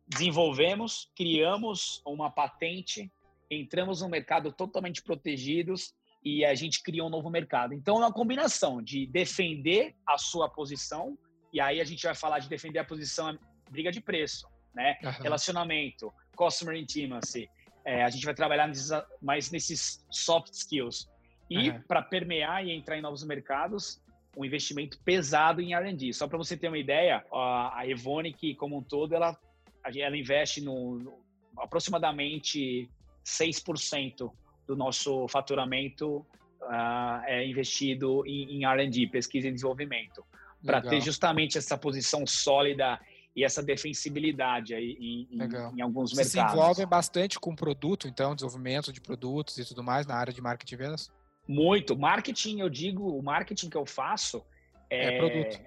Desenvolvemos, criamos uma patente, entramos no mercado totalmente protegidos e a gente cria um novo mercado. Então, é uma combinação de defender a sua posição, e aí a gente vai falar de defender a posição, briga de preço, né? Uhum. Relacionamento, customer intimacy. É, a gente vai trabalhar nesses, mais nesses soft skills. E uhum. para permear e entrar em novos mercados, um investimento pesado em R&D. Só para você ter uma ideia, a Evonik como um todo, ela, ela investe no, no aproximadamente 6% do nosso faturamento uh, é investido em, em R&D, pesquisa e desenvolvimento, para ter justamente essa posição sólida e essa defensibilidade aí em, em, em alguns Vocês mercados. se envolvem bastante com produto, então, desenvolvimento de produtos e tudo mais na área de marketing e vendas? Muito. Marketing, eu digo, o marketing que eu faço é, é produto.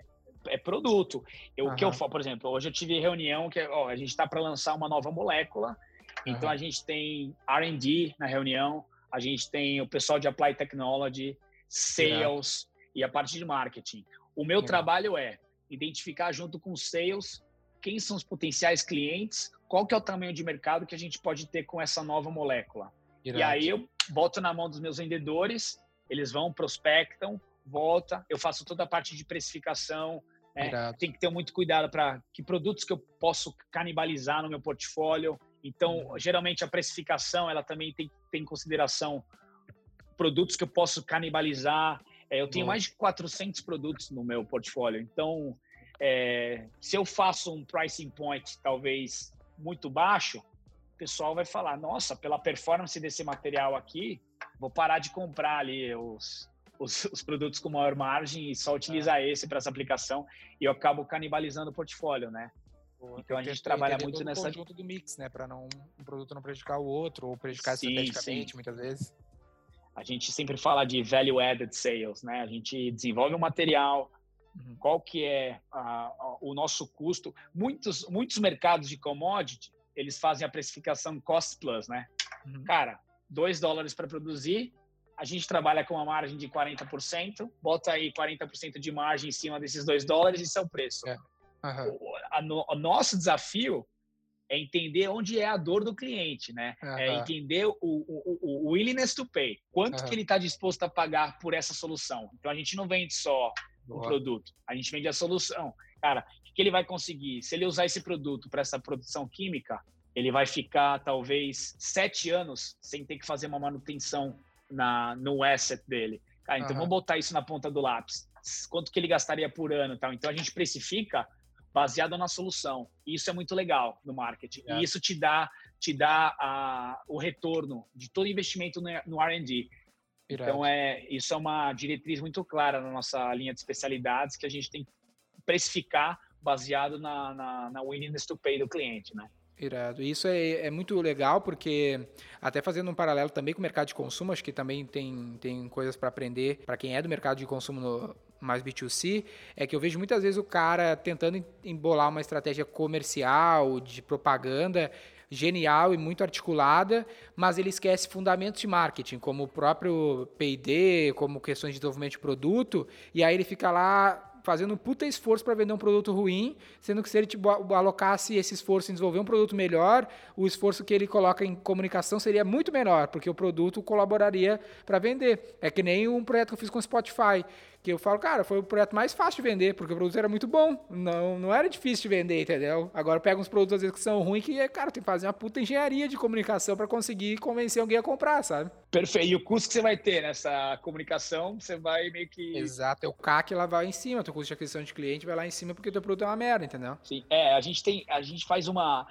É produto. Eu, o que eu faço, por exemplo, hoje eu tive reunião que ó, a gente está para lançar uma nova molécula, então a gente tem R&D na reunião, a gente tem o pessoal de Apply Technology, Sales e a parte de marketing. O meu trabalho é identificar junto com Sales quem são os potenciais clientes, qual que é o tamanho de mercado que a gente pode ter com essa nova molécula. E aí eu boto na mão dos meus vendedores, eles vão, prospectam, volta, eu faço toda a parte de precificação, né? tem que ter muito cuidado para que produtos que eu posso canibalizar no meu portfólio, então, uhum. geralmente a precificação ela também tem, tem em consideração produtos que eu posso canibalizar. É, eu tenho mais de 400 produtos no meu portfólio. Então, é, se eu faço um pricing point talvez muito baixo, o pessoal vai falar: nossa, pela performance desse material aqui, vou parar de comprar ali os, os, os produtos com maior margem e só utilizar é. esse para essa aplicação. E eu acabo canibalizando o portfólio, né? Boa. Então a gente trabalha muito nessa conjunto do mix, né, para não um produto não prejudicar o outro ou prejudicar sim, estrategicamente sim. muitas vezes. A gente sempre fala de value added sales, né? A gente desenvolve um material, uhum. qual que é a, a, o nosso custo? Muitos muitos mercados de commodity, eles fazem a precificação cost plus, né? Uhum. Cara, 2 dólares para produzir, a gente trabalha com uma margem de 40%, bota aí 40% de margem em cima desses 2 dólares e isso é o preço. É. Uhum. O, a, no, o nosso desafio é entender onde é a dor do cliente, né? Uhum. É entender o, o, o, willingness to pay. Quanto uhum. que ele está disposto a pagar por essa solução. Então, a gente não vende só Boa. o produto, a gente vende a solução. Cara, o que ele vai conseguir? Se ele usar esse produto para essa produção química, ele vai ficar talvez sete anos sem ter que fazer uma manutenção na, no asset dele. Cara, então vamos botar isso na ponta do lápis. Quanto que ele gastaria por ano tal? Então a gente precifica baseado na solução. E isso é muito legal no marketing. É. E isso te dá, te dá a, o retorno de todo investimento no, no R&D. Então, é, isso é uma diretriz muito clara na nossa linha de especialidades que a gente tem que precificar baseado na, na, na willingness to pay do cliente, né? Irado. Isso é, é muito legal porque, até fazendo um paralelo também com o mercado de consumo, acho que também tem, tem coisas para aprender para quem é do mercado de consumo no, mais B2C, é que eu vejo muitas vezes o cara tentando embolar uma estratégia comercial, de propaganda, genial e muito articulada, mas ele esquece fundamentos de marketing, como o próprio P&D, como questões de desenvolvimento de produto, e aí ele fica lá fazendo um puta esforço para vender um produto ruim, sendo que se ele tipo, alocasse esse esforço em desenvolver um produto melhor, o esforço que ele coloca em comunicação seria muito menor, porque o produto colaboraria para vender. É que nem um projeto que eu fiz com o Spotify que eu falo, cara, foi o projeto mais fácil de vender, porque o produto era muito bom. Não, não era difícil de vender, entendeu? Agora pega uns produtos às vezes que são ruins que, cara, tem que fazer uma puta engenharia de comunicação para conseguir convencer alguém a comprar, sabe? Perfeito. E o custo que você vai ter nessa comunicação, você vai meio que. Exato, é o CAC lá vai em cima, o teu custo de aquisição de cliente vai lá em cima porque o teu produto é uma merda, entendeu? Sim, é, a gente tem, a gente faz uma.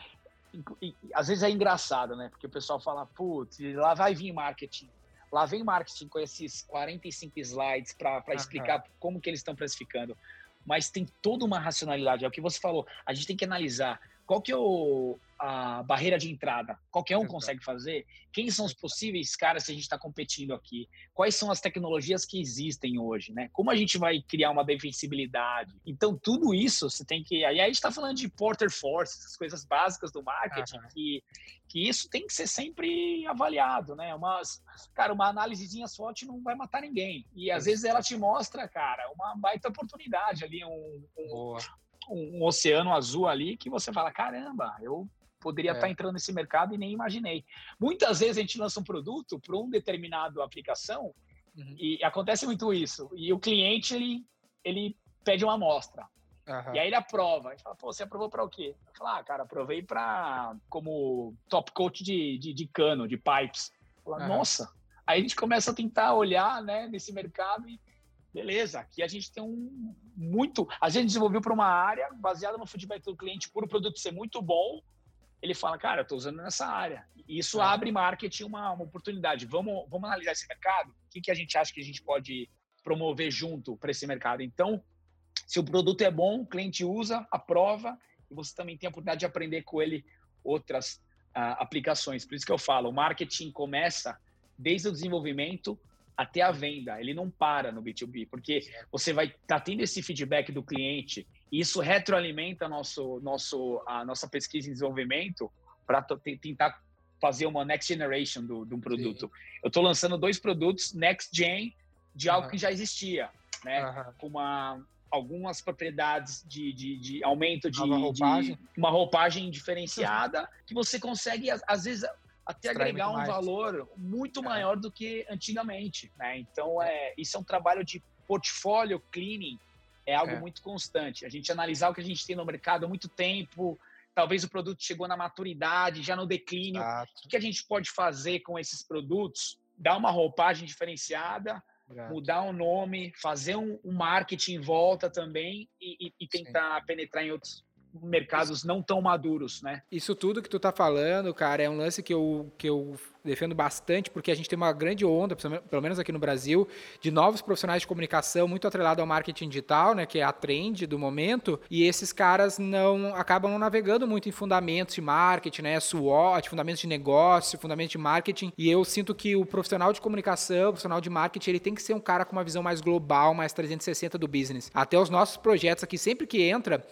Às vezes é engraçado, né? Porque o pessoal fala, putz, lá vai vir marketing Lá vem marketing com esses 45 slides para explicar como que eles estão precificando. Mas tem toda uma racionalidade. É o que você falou. A gente tem que analisar qual que é o, a barreira de entrada? Qualquer um consegue fazer? Quem são os possíveis caras que a gente está competindo aqui? Quais são as tecnologias que existem hoje? Né? Como a gente vai criar uma defensibilidade? Então, tudo isso você tem que. Aí a gente está falando de Porter Force, essas coisas básicas do marketing, que, que isso tem que ser sempre avaliado. Né? Umas, cara, uma análisezinha SWOT não vai matar ninguém. E às vezes ela te mostra, cara, uma baita oportunidade ali, um, um, um, um oceano azul ali que você fala: caramba, eu poderia estar é. tá entrando nesse mercado e nem imaginei. Muitas vezes a gente lança um produto para um determinado aplicação uhum. e acontece muito isso. E o cliente ele, ele pede uma amostra. Uhum. E aí ele aprova. Ele fala, pô, você aprovou para o quê? Eu falo, ah, cara, aprovei para como top coach de, de, de cano, de pipes. Falo, uhum. Nossa! Aí a gente começa a tentar olhar né, nesse mercado e beleza, aqui a gente tem um muito. A gente desenvolveu para uma área baseada no feedback do cliente, por o produto ser muito bom, ele fala, cara, eu estou usando nessa área. E isso é. abre marketing uma, uma oportunidade. Vamos, vamos analisar esse mercado? O que, que a gente acha que a gente pode promover junto para esse mercado? Então, se o produto é bom, o cliente usa, aprova, e você também tem a oportunidade de aprender com ele outras uh, aplicações. Por isso que eu falo, o marketing começa desde o desenvolvimento até a venda. Ele não para no B2B, porque você vai estar tá tendo esse feedback do cliente e isso retroalimenta nosso, nosso, a nossa pesquisa e desenvolvimento para tentar fazer uma next generation do, de um produto. Sim. Eu estou lançando dois produtos next gen de algo uhum. que já existia, né? Uhum. Com uma, algumas propriedades de, de, de aumento de uma roupagem, de, uma roupagem diferenciada que você consegue, às vezes, até agregar um mais. valor muito é. maior do que antigamente. Né? Então, é, isso é um trabalho de portfólio cleaning, é algo é. muito constante. A gente analisar o que a gente tem no mercado há muito tempo, talvez o produto chegou na maturidade, já no declínio. Exato. O que a gente pode fazer com esses produtos? Dar uma roupagem diferenciada, Exato. mudar o nome, fazer um, um, marketing em volta também e, e, e tentar Sim. penetrar em outros mercados não tão maduros, né? Isso tudo que tu tá falando, cara, é um lance que eu, que eu defendo bastante, porque a gente tem uma grande onda, pelo menos aqui no Brasil, de novos profissionais de comunicação muito atrelado ao marketing digital, né, que é a trend do momento, e esses caras não acabam não navegando muito em fundamentos de marketing, né, SWOT, fundamentos de negócio, fundamentos de marketing, e eu sinto que o profissional de comunicação, o profissional de marketing, ele tem que ser um cara com uma visão mais global, mais 360 do business. Até os nossos projetos aqui, sempre que entra,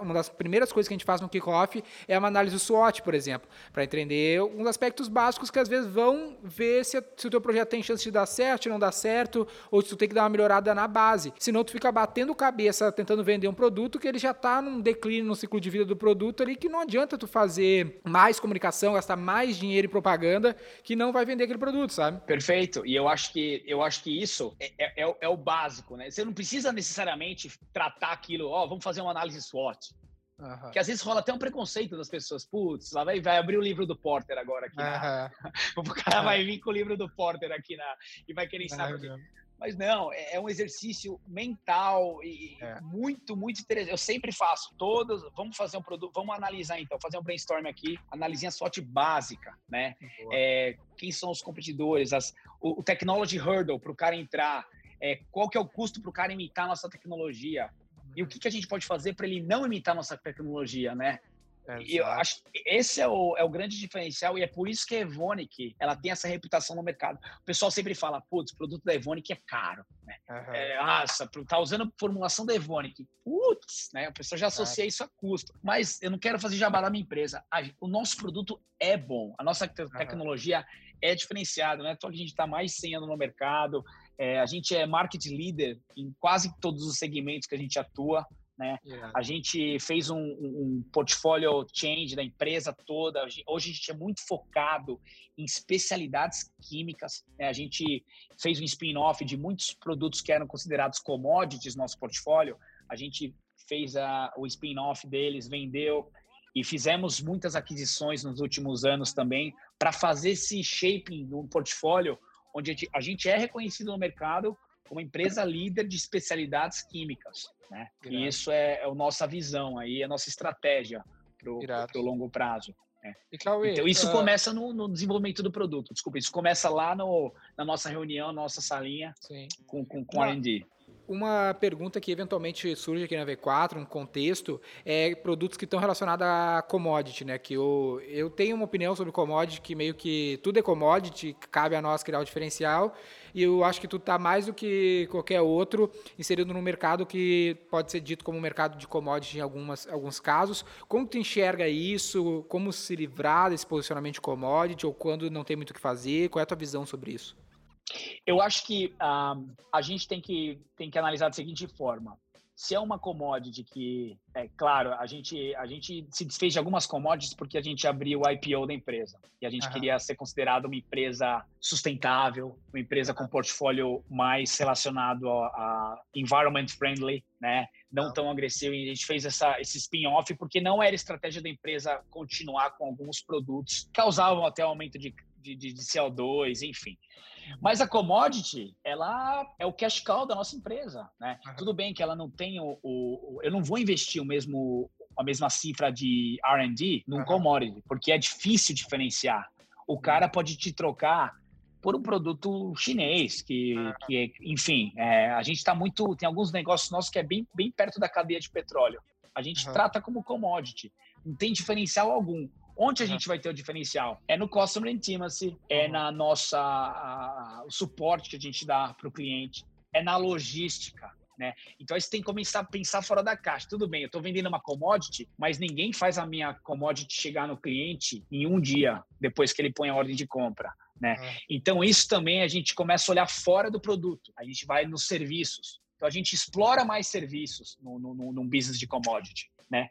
uma das primeiras coisas que a gente faz no kickoff é uma análise SWOT, por exemplo, para entender uns aspectos básicos que às vezes vão ver se, se o teu projeto tem chance de dar certo, não dar certo, ou se tu tem que dar uma melhorada na base. Senão tu fica batendo cabeça tentando vender um produto que ele já está num declínio no ciclo de vida do produto ali que não adianta tu fazer mais comunicação, gastar mais dinheiro em propaganda que não vai vender aquele produto, sabe? Perfeito. E eu acho que eu acho que isso é, é, é, é o básico, né? Você não precisa necessariamente tratar aquilo, ó, oh, vamos fazer uma análise SWOT. Uhum. Que às vezes rola até um preconceito das pessoas. Putz, lá vai, vai abrir o livro do Porter agora aqui. Na... o cara vai vir com o livro do Porter aqui na... e vai querer saber. Mas não, é, é um exercício mental e é. muito, muito interessante. Eu sempre faço todos. Vamos fazer um produto, vamos analisar então, fazer um brainstorm aqui, analisinha SWOT básica, né? É, quem são os competidores, as, o, o technology hurdle para o cara entrar, é, qual que é o custo para o cara imitar a nossa tecnologia, e o que, que a gente pode fazer para ele não imitar nossa tecnologia, né? E eu acho que esse é o, é o grande diferencial e é por isso que a Evonik ela tem essa reputação no mercado. O pessoal sempre fala, putz, o produto da Evonik é caro, né? Uhum. É, nossa, tá usando formulação da Evonik. Putz, né? O pessoal já associa isso a custo. Mas eu não quero fazer jabá da minha empresa. o nosso produto é bom, a nossa te uhum. tecnologia é diferenciada, né? Então a gente está mais 100 anos no mercado, é, a gente é market leader em quase todos os segmentos que a gente atua. Né? Yeah. A gente fez um, um, portfólio change da empresa toda. Hoje a gente é muito focado em especialidades químicas. Né? A gente fez um spin-off de muitos produtos que eram considerados commodities no nosso portfólio. A gente fez a, o spin-off deles, vendeu e fizemos muitas aquisições nos últimos anos também para fazer esse shaping do portfólio onde a gente é reconhecido no mercado como empresa líder de especialidades químicas. Né? E isso é, é a nossa visão aí, a nossa estratégia para o longo prazo. É. Cauê, então, isso uh... começa no, no, desenvolvimento do produto. Desculpa, isso começa lá no, na nossa reunião, nossa salinha Sim. com, com, com R&D. Uma pergunta que eventualmente surge aqui na V4, um contexto, é produtos que estão relacionados a commodity, né? Que eu, eu tenho uma opinião sobre commodity que meio que tudo é commodity, cabe a nós criar o diferencial, e eu acho que tu está mais do que qualquer outro inserido num mercado que pode ser dito como um mercado de commodity em algumas, alguns casos. Como tu enxerga isso? Como se livrar desse posicionamento de commodity ou quando não tem muito o que fazer? Qual é a tua visão sobre isso? Eu acho que uh, a gente tem que, tem que analisar da seguinte forma. Se é uma commodity que, é claro, a gente, a gente se desfez de algumas commodities porque a gente abriu o IPO da empresa. E a gente uhum. queria ser considerado uma empresa sustentável, uma empresa com portfólio mais relacionado a, a environment friendly, né? não tão agressivo. E a gente fez essa, esse spin-off porque não era estratégia da empresa continuar com alguns produtos que causavam até aumento de, de, de CO2, enfim. Mas a commodity, ela é o cash cow da nossa empresa, né? Uhum. Tudo bem que ela não tem o, o, eu não vou investir o mesmo a mesma cifra de R&D num uhum. commodity, porque é difícil diferenciar. O cara pode te trocar por um produto chinês, que, uhum. que é, enfim, é, a gente está muito, tem alguns negócios nossos que é bem, bem perto da cadeia de petróleo. A gente uhum. trata como commodity, não tem diferencial algum. Onde a gente vai ter o diferencial? É no Customer Intimacy, é na nossa a, o suporte que a gente dá para o cliente, é na logística. Né? Então, você tem que começar a pensar fora da caixa. Tudo bem, eu estou vendendo uma commodity, mas ninguém faz a minha commodity chegar no cliente em um dia, depois que ele põe a ordem de compra. Né? Uhum. Então, isso também a gente começa a olhar fora do produto. A gente vai nos serviços. Então, a gente explora mais serviços no, no, no business de commodity. Né?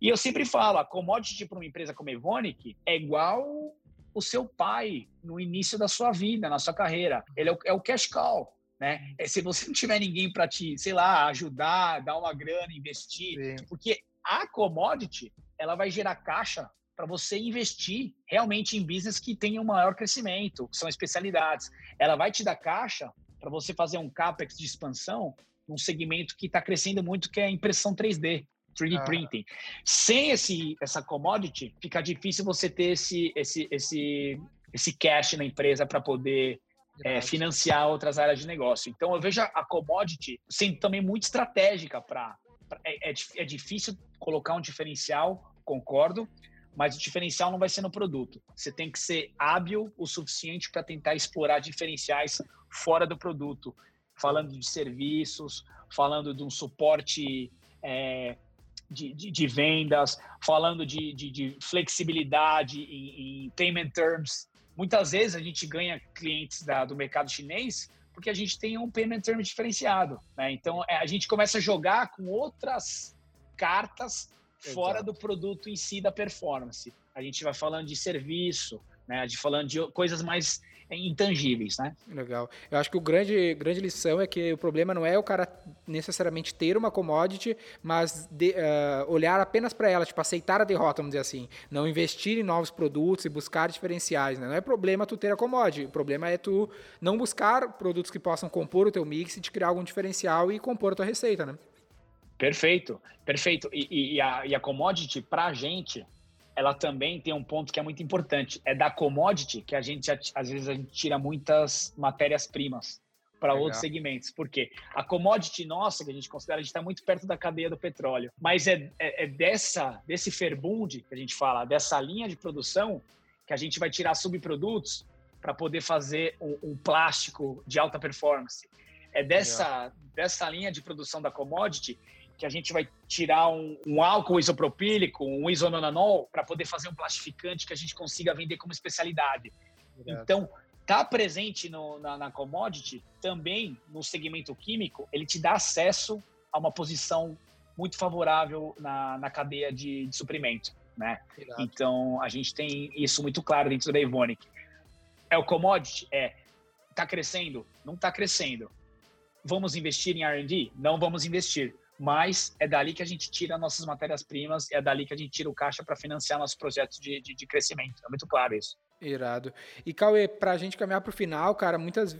E eu sempre falo, a commodity para uma empresa como a Evonik é igual o seu pai no início da sua vida, na sua carreira. Ele é o, é o cash cow. Né? É, se você não tiver ninguém para te, sei lá, ajudar, dar uma grana, investir, Sim. porque a commodity ela vai gerar caixa para você investir realmente em business que tenham um maior crescimento, que são especialidades. Ela vai te dar caixa para você fazer um capex de expansão num segmento que está crescendo muito, que é a impressão 3D. 3D ah. printing. Sem esse, essa commodity, fica difícil você ter esse, esse, esse, esse cash na empresa para poder é, financiar outras áreas de negócio. Então, eu vejo a commodity sendo também muito estratégica para. É, é, é difícil colocar um diferencial, concordo, mas o diferencial não vai ser no produto. Você tem que ser hábil o suficiente para tentar explorar diferenciais fora do produto, falando de serviços, falando de um suporte é, de, de, de vendas, falando de, de, de flexibilidade em, em, payment terms. Muitas vezes a gente ganha clientes da, do mercado chinês porque a gente tem um payment term diferenciado. Né? Então é, a gente começa a jogar com outras cartas fora do produto em si da performance. A gente vai falando de serviço, né? De falando de coisas mais intangíveis, né? Legal. Eu acho que o grande, grande lição é que o problema não é o cara necessariamente ter uma commodity, mas de, uh, olhar apenas para ela, tipo, aceitar a derrota, vamos dizer assim. Não investir em novos produtos e buscar diferenciais, né? Não é problema tu ter a commodity, o problema é tu não buscar produtos que possam compor o teu mix e te criar algum diferencial e compor a tua receita, né? Perfeito, perfeito. E, e, a, e a commodity, para a gente, ela também tem um ponto que é muito importante. É da commodity que a gente, às vezes, a gente tira muitas matérias-primas para outros segmentos. Por quê? A commodity nossa, que a gente considera, a gente está muito perto da cadeia do petróleo. Mas é, é, é dessa, desse ferbund que a gente fala, dessa linha de produção, que a gente vai tirar subprodutos para poder fazer um, um, plástico de alta performance. É dessa, dessa linha de produção da commodity que a gente vai tirar um, um álcool isopropílico, um isononanol, para poder fazer um plastificante que a gente consiga vender como especialidade. Então, tá presente no, na, na, commodity também no segmento químico, ele te dá acesso a uma posição muito favorável na, na cadeia de, de suprimento, né? Então, a gente tem isso muito claro dentro da Evonik. É o commodity? É. Tá crescendo? Não tá crescendo. Vamos investir em R&D? Não vamos investir mas é dali que a gente tira nossas matérias-primas, é dali que a gente tira o caixa para financiar nossos projetos de, de, de, crescimento. É muito claro isso. Irado. E Cauê, para a gente caminhar para o final, cara, muitas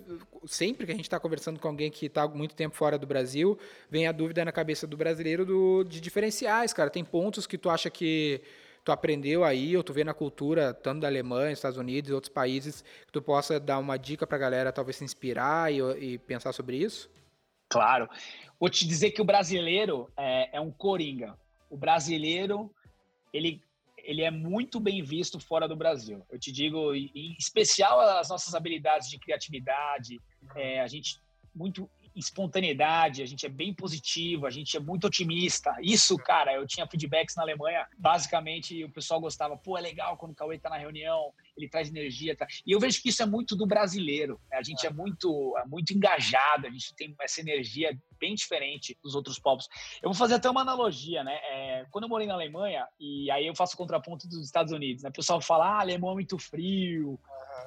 sempre que a gente está conversando com alguém que está muito tempo fora do Brasil, vem a dúvida na cabeça do brasileiro do, de diferenciais, cara. Tem pontos que tu acha que tu aprendeu aí, ou tu vê na cultura, tanto da Alemanha, Estados Unidos e outros países, que tu possa dar uma dica para a galera talvez se inspirar e, e, pensar sobre isso? Claro. Vou te dizer que o brasileiro é, é um coringa. O brasileiro, ele ele é muito bem visto fora do Brasil. Eu te digo, em especial as nossas habilidades de criatividade, é, a gente muito espontaneidade, a gente é bem positivo, a gente é muito otimista. Isso, cara, eu tinha feedbacks na Alemanha, basicamente o pessoal gostava, pô, é legal quando o Cauê tá na reunião, ele traz energia. Tá? E eu vejo que isso é muito do brasileiro. Né? A gente é muito, é muito engajado, a gente tem essa energia bem diferente dos outros povos. Eu vou fazer até uma analogia, né? É, quando eu morei na Alemanha, e aí eu faço o contraponto dos Estados Unidos, né? O pessoal fala, ah, alemão é muito frio,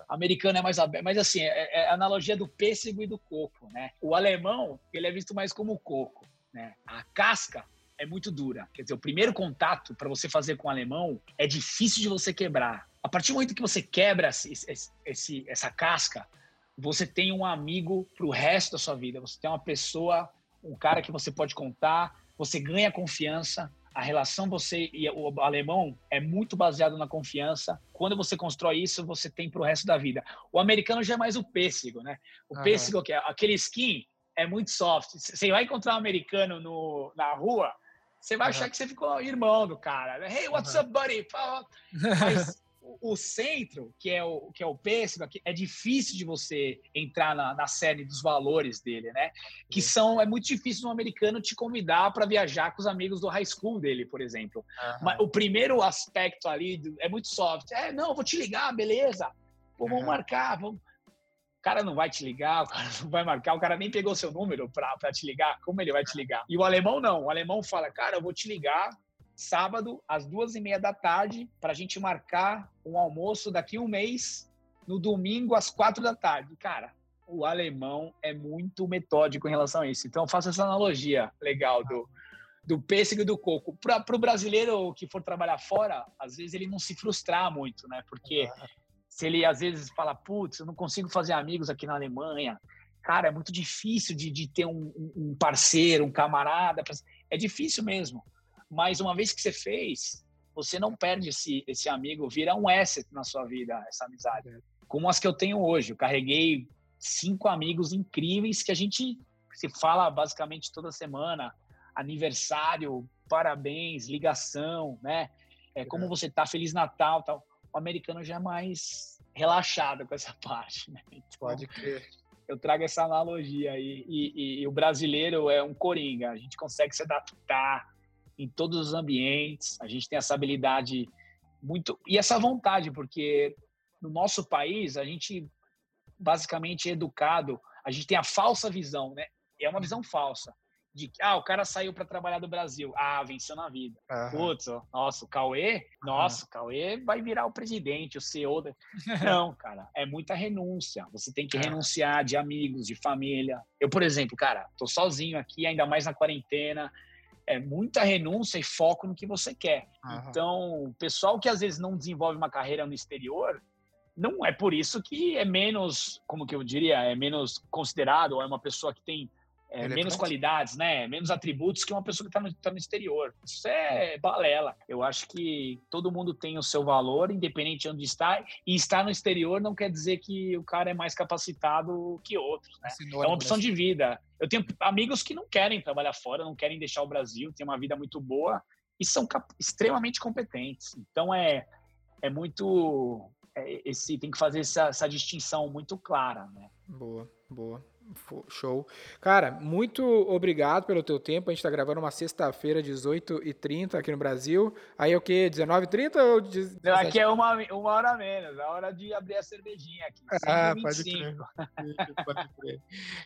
americano é mais aberto. Mas assim, é, é a analogia do pêssego e do coco, né? O alemão, ele é visto mais como coco, né? A casca é muito dura. Quer dizer, o primeiro contato para você fazer com o alemão é difícil de você quebrar. A partir do momento que você quebra esse, esse, essa casca, você tem um amigo para o resto da sua vida. Você tem uma pessoa, um cara que você pode contar, você ganha confiança. A relação você e o alemão é muito baseado na confiança. Quando você constrói isso, você tem para o resto da vida. O americano já é mais o pêssego, né? O uhum. pêssego, que é aquele skin, é muito soft. Você vai encontrar um americano no, na rua, você vai uhum. achar que você ficou irmão do cara. Hey, what's uhum. up, buddy? Mas o, centro, que é o, que é o pêssego, é difícil de você entrar na, na série dos valores dele, né? Que são, é muito difícil um americano te convidar para viajar com os amigos do high school dele, por exemplo. Uhum. Mas o primeiro aspecto ali é muito soft. É, não, vou te ligar, beleza. Pô, vamos uhum. marcar, vamos. O cara não vai te ligar, o cara não vai marcar, o cara nem pegou seu número para te ligar. Como ele vai te ligar? E o alemão não. O alemão fala, cara, eu vou te ligar, sábado, às duas e meia da tarde, para a gente marcar um almoço daqui um mês, no domingo, às quatro da tarde. Cara, o alemão é muito metódico em relação a isso. Então, eu faço essa analogia legal do, do pêssego e do coco. Para o brasileiro que for trabalhar fora, às vezes ele não se frustrar muito, né? Porque se ele às vezes fala, putz, eu não consigo fazer amigos aqui na Alemanha, cara, é muito difícil de, de ter um, um parceiro, um camarada. É difícil mesmo. Mas uma vez que você fez, você não perde esse, esse amigo, vira um asset na sua vida, essa amizade. Como as que eu tenho hoje. Eu carreguei cinco amigos incríveis que a gente se fala basicamente toda semana. Aniversário, parabéns, ligação, né? É, como você tá, Feliz Natal tal. O americano já é mais relaxado com essa parte, né? Então, Pode crer. Eu trago essa analogia aí. E, e, e o brasileiro é um coringa. A gente consegue se adaptar, em todos os ambientes. A gente tem essa habilidade muito e essa vontade, porque no nosso país a gente basicamente é educado, a gente tem a falsa visão, né? É uma visão falsa de que ah, o cara saiu para trabalhar do Brasil, ah, venceu na vida. Uhum. Putz, nossa, o Cauê, nossa, uhum. o Cauê vai virar o presidente, o CEO. Da... Não, cara, é muita renúncia. Você tem que renunciar de amigos, de família. Eu, por exemplo, cara, tô sozinho aqui, ainda mais na quarentena é muita renúncia e foco no que você quer. Uhum. Então, o pessoal que às vezes não desenvolve uma carreira no exterior, não é por isso que é menos, como que eu diria, é menos considerado, ou é uma pessoa que tem é, menos qualidades, né? Menos atributos que uma pessoa que está no, tá no exterior. Isso é balela. Eu acho que todo mundo tem o seu valor, independente de onde está. E estar no exterior não quer dizer que o cara é mais capacitado que outros, né? É uma opção de vida. Eu tenho amigos que não querem trabalhar fora, não querem deixar o Brasil, têm uma vida muito boa e são extremamente competentes. Então é é muito é, esse tem que fazer essa, essa distinção muito clara, né? Boa, boa. Show. Cara, muito obrigado pelo teu tempo. A gente está gravando uma sexta-feira, 18h30 aqui no Brasil. Aí é o quê? 19h30 ou 17? Não, aqui é uma, uma hora menos. A hora de abrir a cervejinha aqui. Ah, pode crer. pode crer.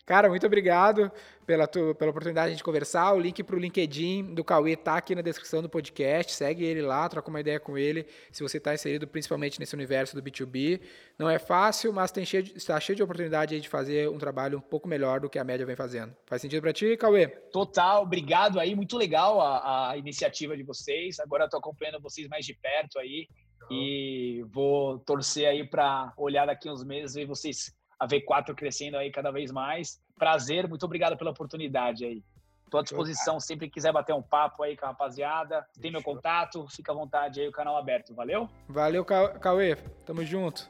Cara, muito obrigado pela, tu, pela oportunidade de conversar. O link para o LinkedIn do Cauê tá aqui na descrição do podcast. Segue ele lá, troca uma ideia com ele. Se você está inserido principalmente nesse universo do B2B. Não é fácil, mas tem cheio de, está cheio de oportunidade de fazer um trabalho pouco melhor do que a média vem fazendo. Faz sentido para ti, Cauê? Total, obrigado aí, muito legal a, a iniciativa de vocês. Agora estou acompanhando vocês mais de perto aí uhum. e vou torcer aí para olhar daqui uns meses e vocês a V4 crescendo aí cada vez mais. Prazer, muito obrigado pela oportunidade aí. Tô à disposição sempre que quiser bater um papo aí com a rapaziada. Tem meu contato, fica à vontade aí, o canal aberto. Valeu? Valeu, Cauê. Tamo junto.